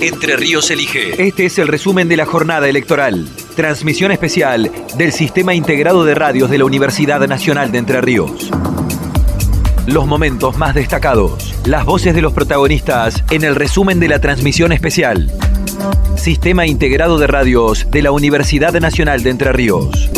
Entre Ríos Elige. Este es el resumen de la jornada electoral. Transmisión especial del Sistema Integrado de Radios de la Universidad Nacional de Entre Ríos. Los momentos más destacados, las voces de los protagonistas en el resumen de la transmisión especial. Sistema Integrado de Radios de la Universidad Nacional de Entre Ríos.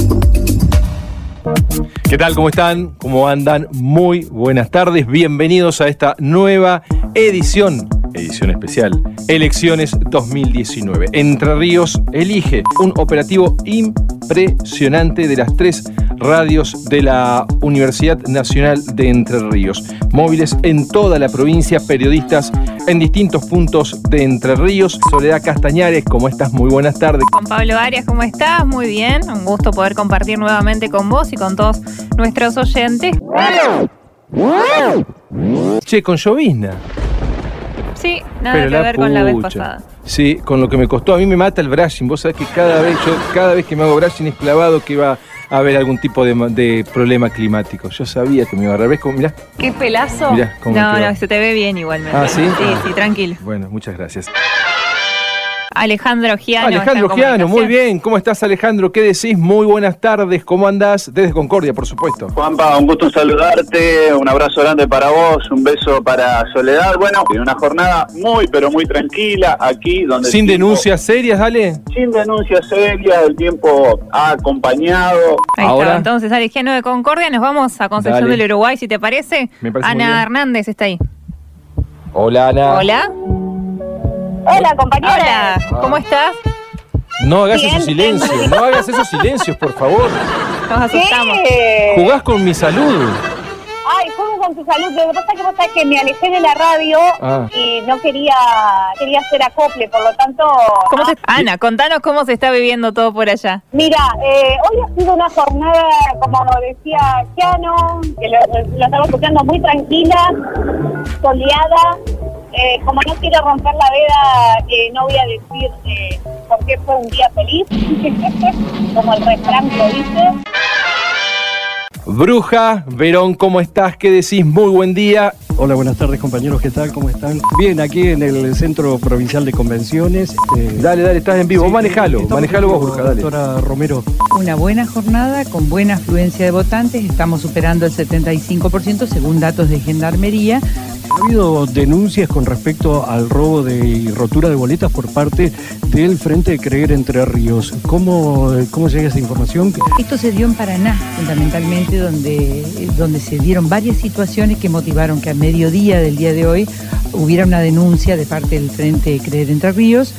¿Qué tal? ¿Cómo están? ¿Cómo andan? Muy buenas tardes. Bienvenidos a esta nueva edición edición especial, Elecciones 2019. Entre Ríos elige un operativo impresionante de las tres radios de la Universidad Nacional de Entre Ríos. Móviles en toda la provincia, periodistas en distintos puntos de Entre Ríos. Soledad Castañares, ¿cómo estás? Muy buenas tardes. Juan Pablo Arias, ¿cómo estás? Muy bien. Un gusto poder compartir nuevamente con vos y con todos nuestros oyentes. Che, con llovizna. Sí, nada que ver con la vez pasada. Sí, con lo que me costó. A mí me mata el brushing. Vos sabés que cada vez, yo, cada vez que me hago brushing es clavado que iba a haber algún tipo de, problema climático. Yo sabía que me iba a agarrar. ¿Ves mirá? ¿Qué pelazo? Mirá cómo no, no, se te ve bien igualmente. ¿Ah, sí? Sí, sí, tranquilo. Bueno, muchas gracias. Alejandro Giano. Alejandro Giano, muy bien. ¿Cómo estás, Alejandro? ¿Qué decís? Muy buenas tardes. ¿Cómo andás? Desde Concordia, por supuesto. Juanpa, un gusto saludarte. Un abrazo grande para vos. Un beso para Soledad. Bueno, en una jornada muy, pero muy tranquila aquí donde. Sin denuncias serias, dale. Sin denuncias serias. El tiempo ha acompañado. Ahí Ahora, está. Entonces, Alejandro de Concordia, nos vamos a Concepción del Uruguay, si te parece. Me parece Ana Hernández está ahí. Hola, Ana. Hola. Hola, compañera. Hola, ¿cómo estás? No hagas esos silencios, no hagas esos silencios, por favor. Nos asustamos. Jugás con mi salud. Ay, juego con tu salud. Lo que pasa es que, pasa que me alejé de la radio Ah. y no quería quería hacer acople, por lo tanto... ¿Cómo se- Ah, Ana, contanos cómo se está viviendo todo por allá. Mira, eh, hoy ha sido una jornada, como decía Keanu, que lo, lo estaba escuchando muy tranquila, soleada. Eh, como no quiero romper la veda, eh, no voy a decir eh, por qué fue un día feliz, como el refrán lo dice. Bruja, Verón, ¿cómo estás? ¿Qué decís? Muy buen día. Hola, buenas tardes compañeros, ¿qué tal? ¿Cómo están? Bien, aquí en el Centro Provincial de Convenciones. eh, Dale, dale, estás en vivo. sí, manejalo, manejalo vos, Bruja, dale. Doctora Romero, Una buena jornada con buena afluencia de votantes, estamos superando el 75% según datos de Gendarmería. Ha habido denuncias con respecto al robo de, y rotura de boletas por parte del Frente de Creer Entre Ríos. ¿Cómo, cómo llega esa información? Esto se dio en Paraná, fundamentalmente, donde, donde se dieron varias situaciones que motivaron que a mediodía del día de hoy hubiera una denuncia de parte del Frente de Creer Entre Ríos.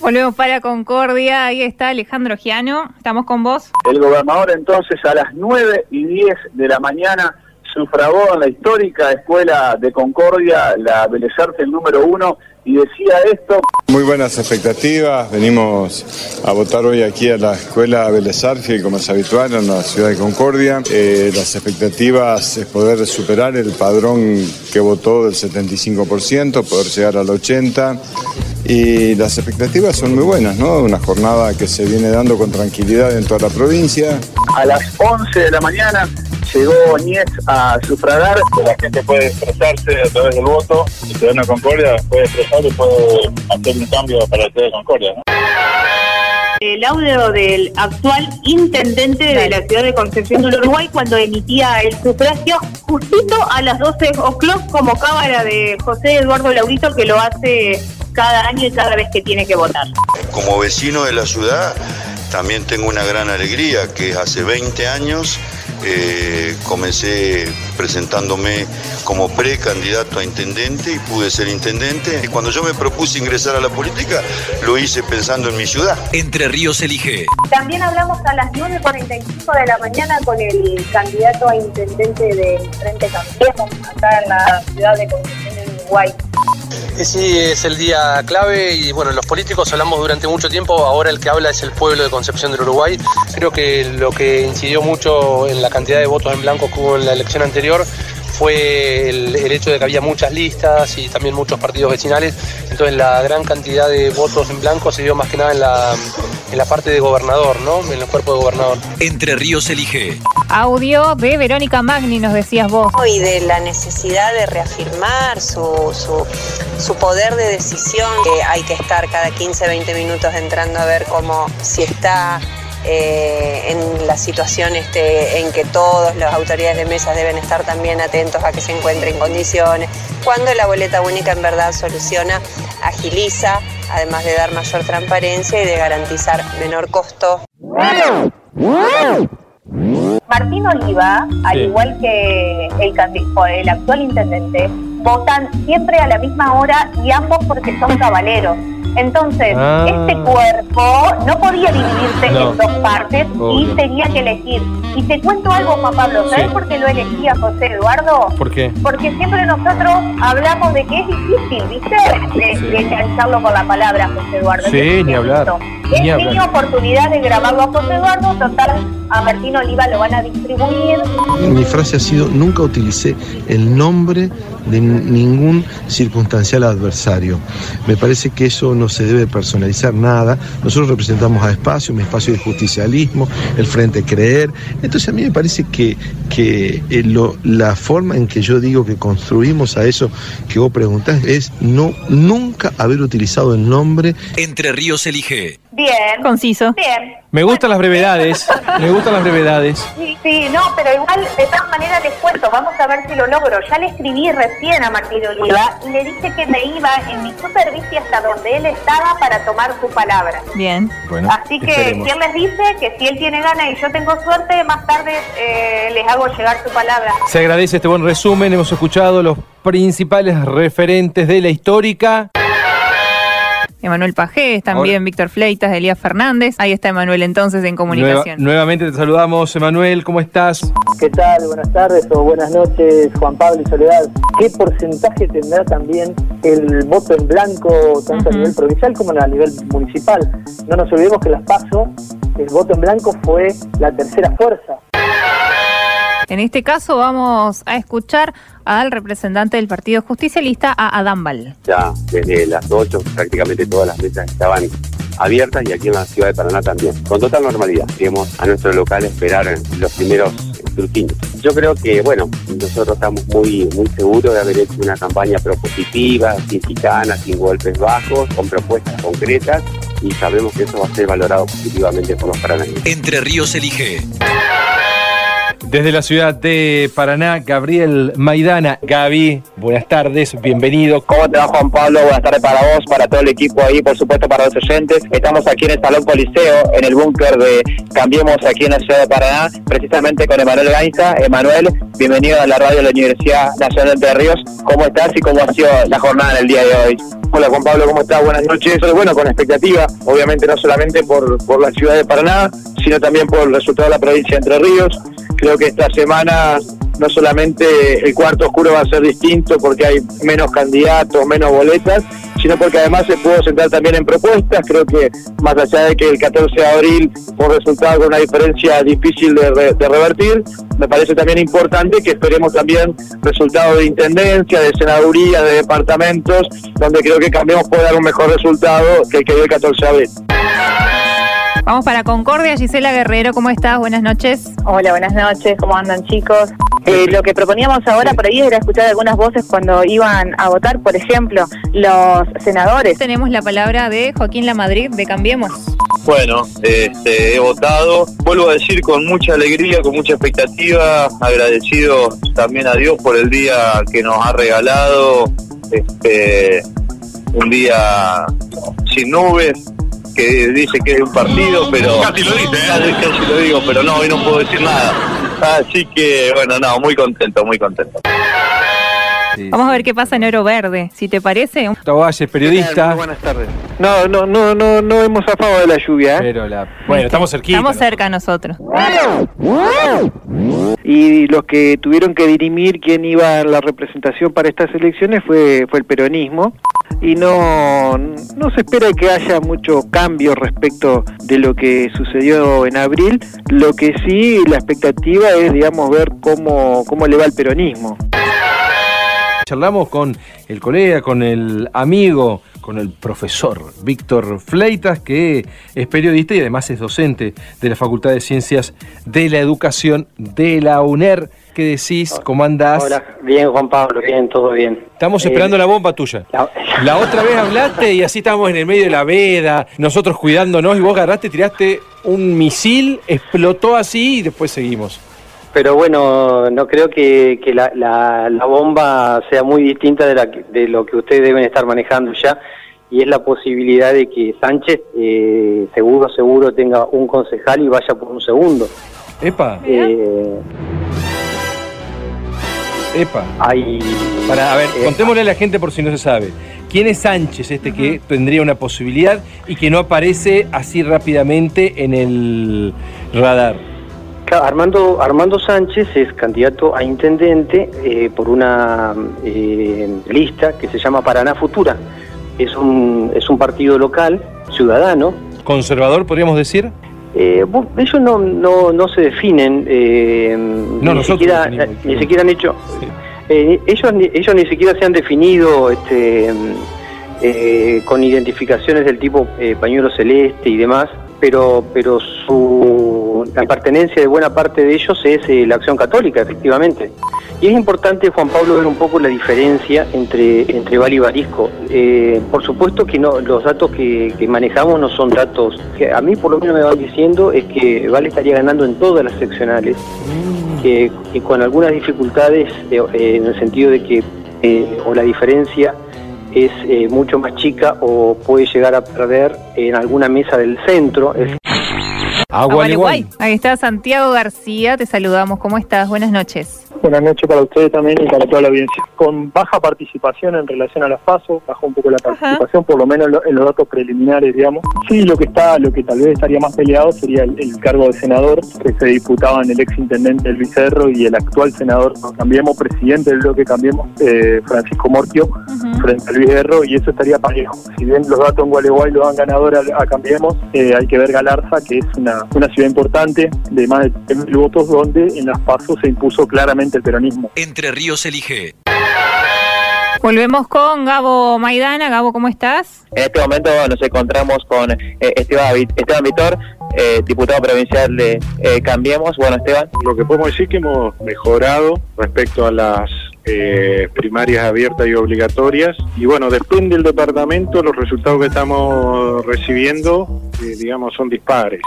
Volvemos para Concordia. Ahí está Alejandro Giano. Estamos con vos. El gobernador entonces a las 9 y 10 de la mañana sufragó en la histórica escuela de Concordia, la Bellas Artes número uno, y decía esto. Muy buenas expectativas. Venimos a votar hoy aquí a la Escuela Arfiel, como es habitual, en la ciudad de Concordia. Eh, las expectativas es poder superar el padrón que votó del 75%, poder llegar al 80%. Y las expectativas son muy buenas, ¿no? Una jornada que se viene dando con tranquilidad en toda la provincia. A las 11 de la mañana llegó Nies a sufragar. La gente puede expresarse a través del voto. El ciudadano de Concordia puede expresar y puede hacer un cambio para la ciudad de Concordia. ¿no? el audio del actual intendente de la ciudad de Concepción del Uruguay cuando emitía el sufragio justito a las 12 o'clock como cámara de José Eduardo Laurito que lo hace cada año y cada vez que tiene que votar. Como vecino de la ciudad, también tengo una gran alegría que hace 20 años eh, comencé presentándome como precandidato a intendente y pude ser intendente. Y cuando yo me propuse ingresar a la política, lo hice pensando en mi ciudad. Entre Ríos elige. También hablamos a las 9.45 de la mañana con el candidato a intendente del Frente Cambiemos acá en la ciudad de Concepción Uruguay. Sí, es el día clave y bueno, los políticos hablamos durante mucho tiempo, ahora el que habla es el pueblo de Concepción del Uruguay. Creo que lo que incidió mucho en la cantidad de votos en blanco que hubo en la elección anterior fue el, el hecho de que había muchas listas y también muchos partidos vecinales, entonces la gran cantidad de votos en blanco se dio más que nada en la, en la parte de gobernador, ¿no? En el cuerpo de gobernador. Entre Ríos elige. Audio de Verónica Magni, nos decías vos. Y de la necesidad de reafirmar su, su, su poder de decisión, que hay que estar cada 15, 20 minutos entrando a ver cómo, si está eh, en la situación este, en que todas las autoridades de mesas deben estar también atentos a que se encuentre en condiciones. Cuando la boleta única en verdad soluciona, agiliza, además de dar mayor transparencia y de garantizar menor costo. Martín Oliva, al Sí. igual que el, el actual intendente, votan siempre a la misma hora y ambos porque son cabaleros. Entonces, Ah. este cuerpo no podía dividirse No. en dos partes Obvio. y tenía que elegir. Y te cuento algo, Juan Pablo, ¿sabes Sí. por qué lo elegía José Eduardo? ¿Por qué? Porque siempre nosotros hablamos de que es difícil, ¿viste? De, Sí. de engancharlo con la palabra, José Eduardo. Sí, ni hablar, listo. ni hablar. mi oportunidad de grabarlo a José Eduardo, total, a Martín Oliva lo van a distribuir. Mi frase ha sido, nunca utilicé el nombre de ningún circunstancial adversario. Me parece que eso no se debe personalizar nada. Nosotros representamos a Espacio, mi espacio de justicialismo, el Frente Creer. Entonces a mí me parece que, que eh, lo- la forma en que yo digo que construimos a eso que vos preguntás es no, nunca haber utilizado el nombre Entre Ríos elige. Bien. Conciso. Bien. Me gustan las brevedades. Me gustan las brevedades. Sí, sí, no, pero igual, de todas maneras les cuento, vamos a ver si lo logro. Ya le escribí recién a Martín Oliva y le dije que me iba en mi supervisie hasta donde él estaba para tomar su palabra. Bien. Bueno, Así que esperemos. si él les dice que si él tiene ganas y yo tengo suerte, más tarde eh, les hago llegar su palabra. Se agradece este buen resumen. Hemos escuchado los principales referentes de la histórica. Emanuel Pajés, también Víctor Fleitas, Elías Fernández. Ahí está Emanuel entonces en Nueva- comunicación. nuevamente te saludamos, Emanuel. ¿Cómo estás? ¿Qué tal? Buenas tardes o buenas noches, Juan Pablo y Soledad. ¿Qué porcentaje tendrá también el voto en blanco, tanto a nivel provincial como a nivel municipal? No nos olvidemos que las PASO, el voto en blanco fue la tercera fuerza. En este caso vamos a escuchar al representante del Partido Justicialista, a Adán Val. ya desde las 8 prácticamente todas las mesas estaban abiertas y aquí en la ciudad de Paraná también, con total normalidad. Íbamos a nuestro local a esperar los primeros escrutinios. Yo creo que, bueno, nosotros estamos muy, muy seguros de haber hecho una campaña propositiva, sin chicanas, sin golpes bajos, con propuestas concretas y sabemos que eso va a ser valorado positivamente por los paranaenses. Entre Ríos elige. Desde la ciudad de Paraná, Gabriel Maidana. Gaby, buenas tardes, bienvenido. ¿Cómo te va Juan Pablo? Buenas tardes para vos, para todo el equipo ahí, por supuesto para los oyentes. Estamos aquí en el Salón Coliseo, en el búnker de Cambiemos aquí en la ciudad de Paraná, precisamente con Emanuel Gainza. Emanuel, bienvenido a la radio de la Universidad Nacional de Entre Ríos. ¿Cómo estás y cómo ha sido la jornada en el día de hoy? Hola Juan Pablo, ¿cómo estás? Buenas noches. Bueno, con expectativa, obviamente no solamente por, por la ciudad de Paraná, sino también por el resultado de la provincia de Entre Ríos. Creo que esta semana no solamente el cuarto oscuro va a ser distinto porque hay menos candidatos, menos boletas, sino porque además se pudo centrar también en propuestas. Creo que más allá de que el 14 de abril un resultado con una diferencia difícil de revertir, me parece también importante que esperemos también resultados de intendencia, de senaduría, de departamentos, donde creo que Cambiemos puede dar un mejor resultado que el que dio el 14 de abril. Vamos para Concordia, Gisela Guerrero, ¿cómo estás? Buenas noches. Hola, buenas noches, ¿cómo andan chicos? Eh, lo que proponíamos ahora por ahí era escuchar algunas voces cuando iban a votar, por ejemplo, los senadores. Tenemos la palabra de Joaquín Lamadrid de Cambiemos. Bueno, este, he votado, vuelvo a decir con mucha alegría, con mucha expectativa, agradecido también a Dios por el día que nos ha regalado, este, un día sin nubes, que dice que es un partido, pero Casi lo dice, ¿eh? casi, lo digo, pero no, hoy no puedo decir nada. Así que bueno, no, muy contento, muy contento. Vamos a ver qué pasa en Oro Verde, si te parece. Gustavo Valle, periodista. Buenas tardes. No, no, no, no, no hemos zafado de la lluvia. ¿eh? Pero la, bueno, estamos cerquita. Estamos cerca nosotros. Y los que tuvieron que dirimir quién iba a la representación para estas elecciones fue, fue el peronismo. Y no, no se espera que haya mucho cambio respecto de lo que sucedió en abril. Lo que sí, la expectativa es, digamos, ver cómo, cómo le va el peronismo. Charlamos con el colega, con el amigo con el profesor Víctor Fleitas, que es periodista y además es docente de la Facultad de Ciencias de la Educación de la UNER. ¿Qué decís? ¿Cómo andás? Hola, bien Juan Pablo, bien, todo bien. Estamos Eh, esperando la bomba tuya. La otra vez hablaste y así estábamos en el medio de la veda, nosotros cuidándonos y vos agarraste, tiraste un misil, explotó así y después seguimos. Pero bueno, no creo que, que la, la- la bomba sea muy distinta de, la de lo que ustedes deben estar manejando ya, y es la posibilidad de que Sánchez eh, seguro, seguro tenga un concejal y vaya por un segundo. Epa. Eh, Epa. hay, Para, a ver, eh, contémosle a la gente por si no se sabe. ¿Quién es Sánchez, este que tendría una posibilidad y que no aparece así rápidamente en el radar? Armando, Armando Sánchez es candidato a intendente eh, por una eh, lista que se llama Paraná Futura. Es un, es un partido local, ciudadano. ¿Conservador, podríamos decir? Eh, ellos no, no, no se definen, eh, No, ni, nosotros siquiera, definimos. ni siquiera han hecho... eh, ellos, ni- ellos ni siquiera se han definido este, eh, con identificaciones del tipo eh, pañuelo celeste y demás, pero, pero su, la pertenencia de buena parte de ellos es eh, la acción católica, efectivamente. Y es importante, Juan Pablo, ver un poco la diferencia entre, entre Val y Barisco. Eh, por supuesto que no, los datos que, que manejamos no son datos que a mí por lo menos me van diciendo es que Val estaría ganando en todas las seccionales, que, que con algunas dificultades eh, eh, en el sentido de que o la diferencia es eh, mucho más chica o puede llegar a perder en alguna mesa del centro. Es- Agualeguay. Ahí está Santiago García, te saludamos. ¿Cómo estás? Buenas noches. Buenas noches para ustedes también y para toda la audiencia. Con baja participación en relación a las PASO, bajó un poco la participación, por lo menos en, lo- en los datos preliminares, digamos. Sí, lo que está, lo que tal vez estaría más peleado sería el, el cargo de senador, que se disputaban el ex intendente Luis Cerro y el actual senador, Cambiemos, presidente del bloque Cambiemos, eh, Francisco Morquio, frente a Luis Cerro, y eso estaría parejo. Si bien los datos en Gualeguay lo dan ganador a, a Cambiemos, eh, hay que ver Galarza, que es una, una ciudad importante de más de 3.000 votos, donde en las PASO se impuso claramente el peronismo. Entre Ríos elige. Volvemos con Gabo Maidana. Gabo, ¿cómo estás? En este momento nos encontramos con eh, Esteban, Vit- Esteban Vitor, eh, diputado provincial de eh, Cambiemos. Bueno, Esteban. Lo que podemos decir que hemos mejorado respecto a las eh, primarias abiertas y obligatorias. Y bueno, depende del departamento, los resultados que estamos recibiendo, eh, digamos, son dispares.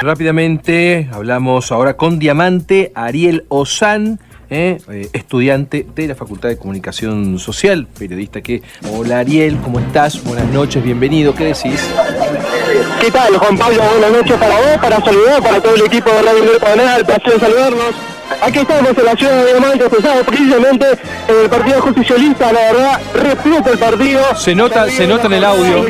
Rápidamente hablamos ahora con Diamante Ariel Ozán, eh, eh, estudiante de la Facultad de Comunicación Social, periodista que... Hola Ariel, ¿cómo estás? Buenas noches, bienvenido, ¿qué decís? ¿Qué tal, Juan Pablo? Buenas noches para vos, para saludar, para todo el equipo de Radio Paraná, el placer de saludarnos. Aquí estamos en la ciudad de Diamante, estamos precisamente en el Partido Justicialista, la verdad, respeto el partido. Se nota, se nota en el audio.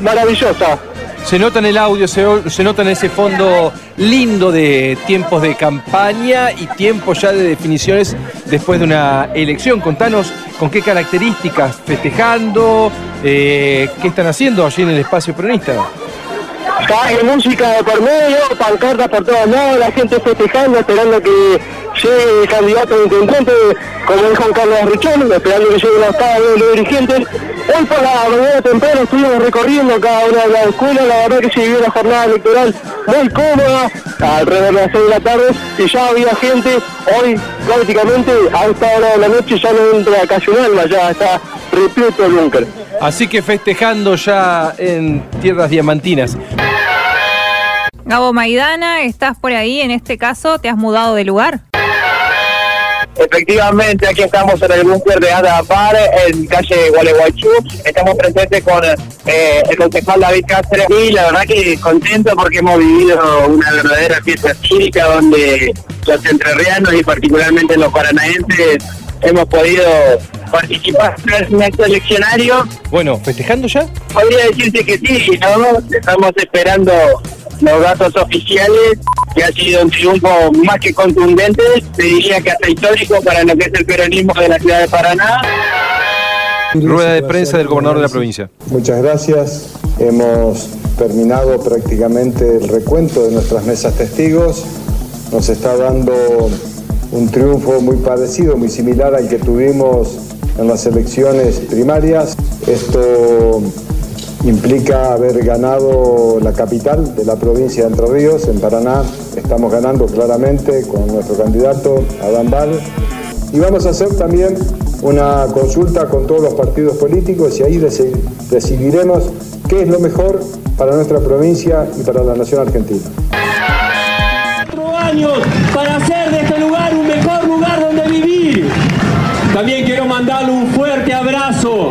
Maravillosa. Se nota en el audio, se, se nota ese fondo lindo de tiempos de campaña y tiempos ya de definiciones después de una elección. Contanos con qué características, festejando, eh, qué están haciendo allí en el espacio peronista. Hay música de por medio, pancartas por todos lados, la gente festejando, esperando que llegue el candidato a intendente, como dijo Juan Carlos Richón, esperando que lleguen los cada uno de los dirigentes. Hoy por la mañana temprano estuvimos recorriendo cada una de las escuelas, la verdad que se vivió una jornada electoral muy cómoda, alrededor de las 6 de la tarde, y ya había gente, hoy prácticamente a esta hora de la noche ya no entra casi un alma, ya está repleto el búnker. Así que festejando ya en tierras diamantinas. Gabo Maidana, ¿estás por ahí? En este caso, ¿te has mudado de lugar? Efectivamente, aquí estamos en el búnker de Ada Par, en calle Gualeguaychú. Estamos presentes con eh, el concejal David Cáceres y la verdad que contento porque hemos vivido una verdadera fiesta cívica donde los entrerrianos y particularmente los paranaenses hemos podido participar en un acto eleccionario. Bueno, ¿festejando ya? Podría decirse que sí, ¿no? Estamos esperando los datos oficiales, que ha sido un triunfo más que contundente, te diría que hasta histórico para lo que es el peronismo de la ciudad de Paraná. Rueda de prensa del gobernador de la provincia. Muchas gracias. Hemos terminado prácticamente el recuento de nuestras mesas testigos. Nos está dando un triunfo muy parecido, muy similar al que tuvimos en las elecciones primarias. Esto implica haber ganado la capital de la provincia de Entre Ríos, en Paraná. Estamos ganando claramente con nuestro candidato, Adán Val. Y vamos a hacer también una consulta con todos los partidos políticos y ahí decidiremos qué es lo mejor para nuestra provincia y para la nación argentina. Cuatro años para hacer de este lugar un mejor lugar donde vivir. También quiero mandarle un fuerte abrazo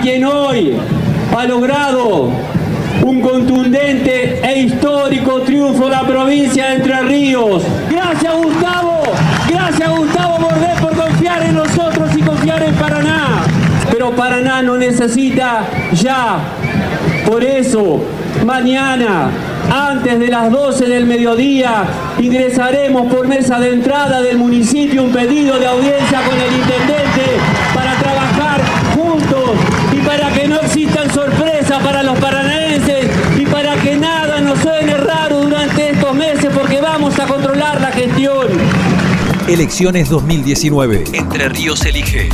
quien hoy ha logrado un contundente e histórico triunfo la provincia de Entre Ríos. Gracias Gustavo, gracias Gustavo Bordet por confiar en nosotros y confiar en Paraná. Pero Paraná no necesita ya. Por eso, mañana, antes de las 12 del mediodía, ingresaremos por mesa de entrada del municipio un pedido de audiencia con el intendente para trabajar juntos y para que no existan sorpresas para los paranaenses y para que nada nos suene raro durante estos meses porque vamos a controlar la gestión. Elecciones 2019. Entre Ríos elige.